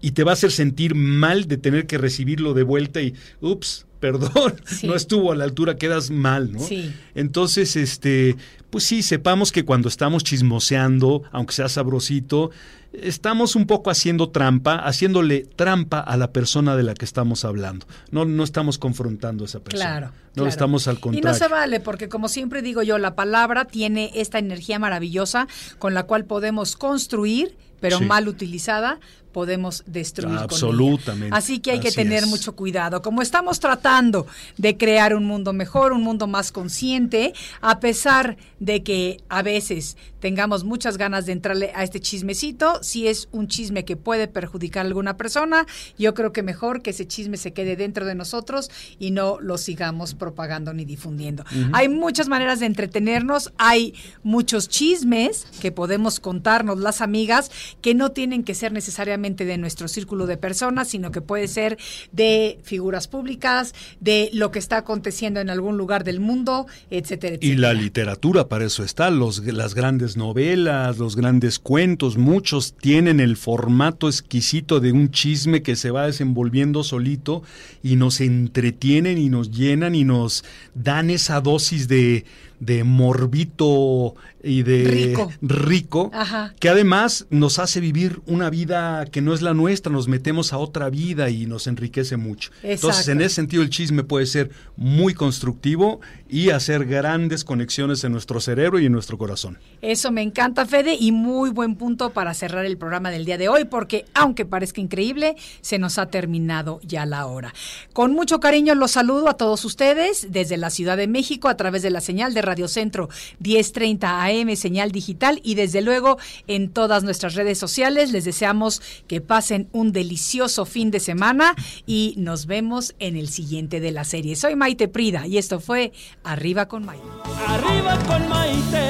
y te va a hacer sentir mal de tener que recibirlo de vuelta y, ups, perdón, no estuvo a la altura, quedas mal, ¿no? Sí. Entonces, este, pues sí, sepamos que cuando estamos chismoseando, aunque sea sabrosito, estamos un poco haciendo trampa, haciéndole trampa a la persona de la que estamos hablando. No, no estamos confrontando a esa persona. Claro. No estamos al contrario. Y no se vale, porque como siempre digo yo, la palabra tiene esta energía maravillosa con la cual podemos construir, pero mal utilizada, podemos destruir. Absolutamente. Así que hay que tener mucho cuidado. Como estamos tratando de crear un mundo mejor, un mundo más consciente, a pesar de que a veces tengamos muchas ganas de entrarle a este chismecito, si es un chisme que puede perjudicar a alguna persona, yo creo que mejor que ese chisme se quede dentro de nosotros y no lo sigamos propagando ni difundiendo. Hay muchas maneras de entretenernos, hay muchos chismes que podemos contarnos las amigas que no tienen que ser necesariamente de nuestro círculo de personas, sino que puede ser de figuras públicas, de lo que está aconteciendo en algún lugar del mundo, etcétera, etcétera. Y la literatura para eso está, los, las grandes novelas, los grandes cuentos, muchos tienen el formato exquisito de un chisme que se va desenvolviendo solito y nos entretienen y nos llenan y nos dan esa dosis de de morbito y de rico, que además nos hace vivir una vida que no es la nuestra, nos metemos a otra vida y nos enriquece mucho. Entonces, en ese sentido, el chisme puede ser muy constructivo y hacer grandes conexiones en nuestro cerebro y en nuestro corazón. Eso me encanta, Fede, y muy buen punto para cerrar el programa del día de hoy, porque aunque parezca increíble, se nos ha terminado ya la hora. Con mucho cariño los saludo a todos ustedes desde la Ciudad de México a través de la señal de Radio Centro 1030 AM, señal digital y desde luego en todas nuestras redes sociales. Les deseamos que pasen un delicioso fin de semana y nos vemos en el siguiente de la serie. Soy Maite Prida y esto fue Arriba con Maite. Arriba con Maite.